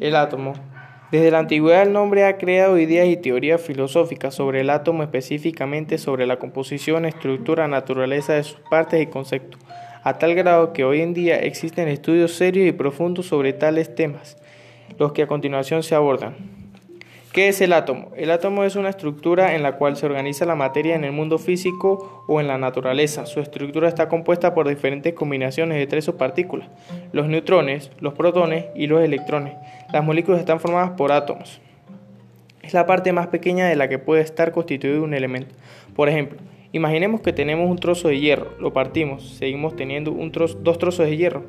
El átomo. Desde la antigüedad el nombre ha creado ideas y teorías filosóficas sobre el átomo, específicamente sobre la composición, estructura, naturaleza de sus partes y conceptos, a tal grado que hoy en día existen estudios serios y profundos sobre tales temas, los que a continuación se abordan. ¿Qué es el átomo? El átomo es una estructura en la cual se organiza la materia en el mundo físico o en la naturaleza. Su estructura está compuesta por diferentes combinaciones de tres subpartículas, los neutrones, los protones y los electrones. Las moléculas están formadas por átomos. Es la parte más pequeña de la que puede estar constituido un elemento. Por ejemplo, imaginemos que tenemos un trozo de hierro, lo partimos, seguimos teniendo dos trozos de hierro,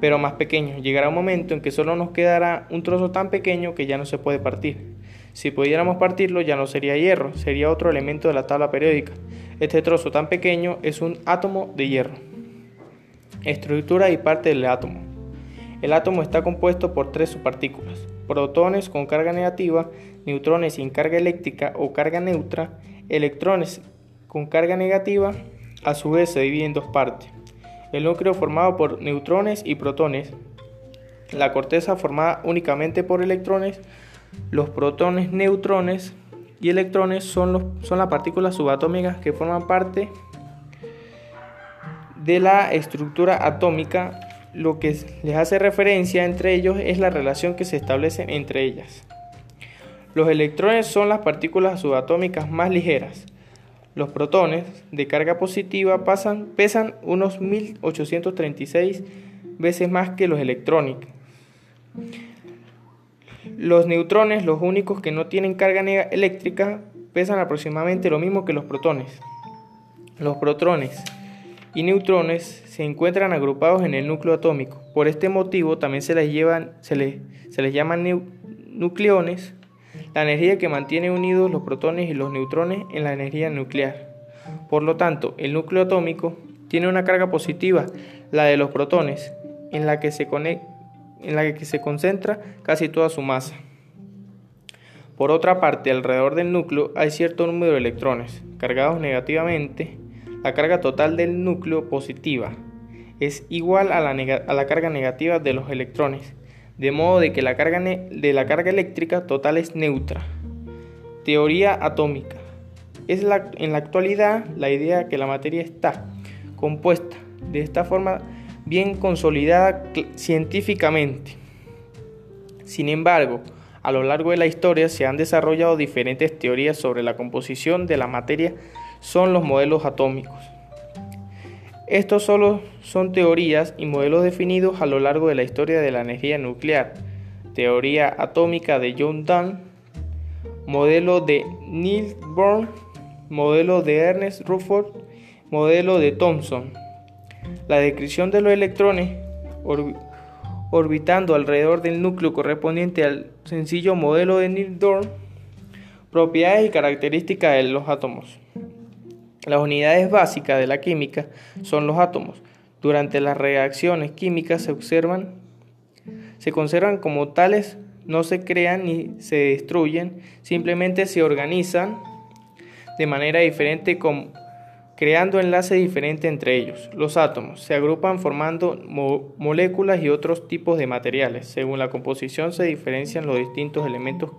pero más pequeños. Llegará un momento en que solo nos quedará un trozo tan pequeño que ya no se puede partir. Si pudiéramos partirlo ya no sería hierro, sería otro elemento de la tabla periódica. Este trozo tan pequeño es un átomo de hierro. Estructura y parte del átomo. El átomo está compuesto por tres subpartículas, protones con carga negativa, neutrones sin carga eléctrica o carga neutra, electrones con carga negativa, a su vez se divide en dos partes. El núcleo formado por neutrones y protones, la corteza formada únicamente por electrones, los protones, neutrones y electrones son, son las partículas subatómicas que forman parte de la estructura atómica. Lo que les hace referencia entre ellos es la relación que se establece entre ellas. Los electrones son las partículas subatómicas más ligeras. Los protones de carga positiva pesan unos 1836 veces más que los electrones. Los neutrones, los únicos que no tienen carga eléctrica, pesan aproximadamente lo mismo que los protones. Los protones y neutrones se encuentran agrupados en el núcleo atómico. Por este motivo también se les, llevan, se les, se les llaman nucleones, la energía que mantiene unidos los protones y los neutrones en la energía nuclear. Por lo tanto, el núcleo atómico tiene una carga positiva, la de los protones, en la que se en la que se concentra casi toda su masa. Por otra parte, alrededor del núcleo hay cierto número de electrones cargados negativamente. La carga total del núcleo positiva es igual a la, carga negativa de los electrones, de modo de que la carga, de la carga eléctrica total es neutra. Teoría atómica. Es en la actualidad la idea que la materia está compuesta de esta forma bien consolidada científicamente. Sin embargo, a lo largo de la historia se han desarrollado diferentes teorías sobre la composición de la materia, son los modelos atómicos. Estos solo son teorías y modelos definidos a lo largo de la historia de la energía nuclear. Teoría atómica de John Dunn, modelo de Niels Bohr, modelo de Ernest Rutherford, modelo de Thomson. La descripción de los electrones orbitando alrededor del núcleo correspondiente al sencillo modelo de Neil Bohr, propiedades y características de los átomos. Las unidades básicas de la química son los átomos. Durante las reacciones químicas se observan, se conservan como tales, no se crean ni se destruyen, simplemente se organizan de manera diferente creando enlaces diferentes entre ellos. Los átomos se agrupan formando moléculas y otros tipos de materiales. Según la composición se diferencian los distintos elementos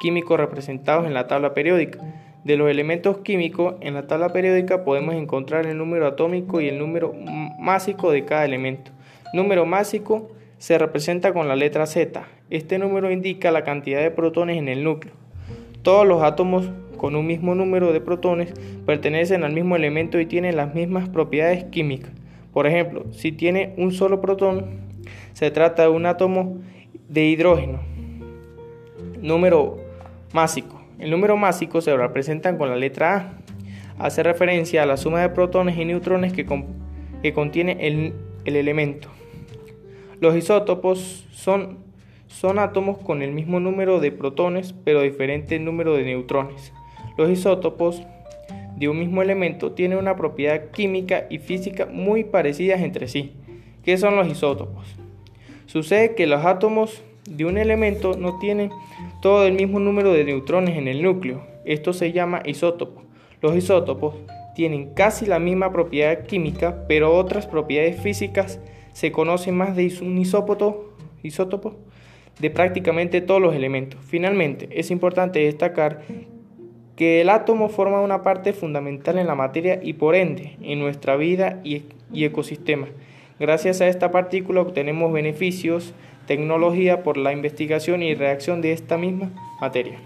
químicos representados en la tabla periódica. De los elementos químicos en la tabla periódica podemos encontrar el número atómico y el número másico de cada elemento. Número másico se representa con la letra Z. Este número indica la cantidad de protones en el núcleo. Todos los átomos con un mismo número de protones pertenecen al mismo elemento y tienen las mismas propiedades químicas. Por ejemplo, si tiene un solo protón, se trata de un átomo de hidrógeno. Número másico. El número másico se representa con la letra A. Hace referencia a la suma de protones y neutrones que, que contiene el, el elemento. Los isótopos son, son átomos con el mismo número de protones pero diferente número de neutrones. Los isótopos de un mismo elemento tienen una propiedad química y física muy parecidas entre sí. ¿Qué son los isótopos? Sucede que los átomos de un elemento no tienen todo el mismo número de neutrones en el núcleo. Esto se llama isótopo. Los isótopos tienen casi la misma propiedad química, pero otras propiedades físicas se conocen más de un isótopo, isótopo de prácticamente todos los elementos. Finalmente, es importante destacar que el átomo forma una parte fundamental en la materia y por ende en nuestra vida y, ecosistema. Gracias a esta partícula obtenemos beneficios, tecnología por la investigación y reacción de esta misma materia.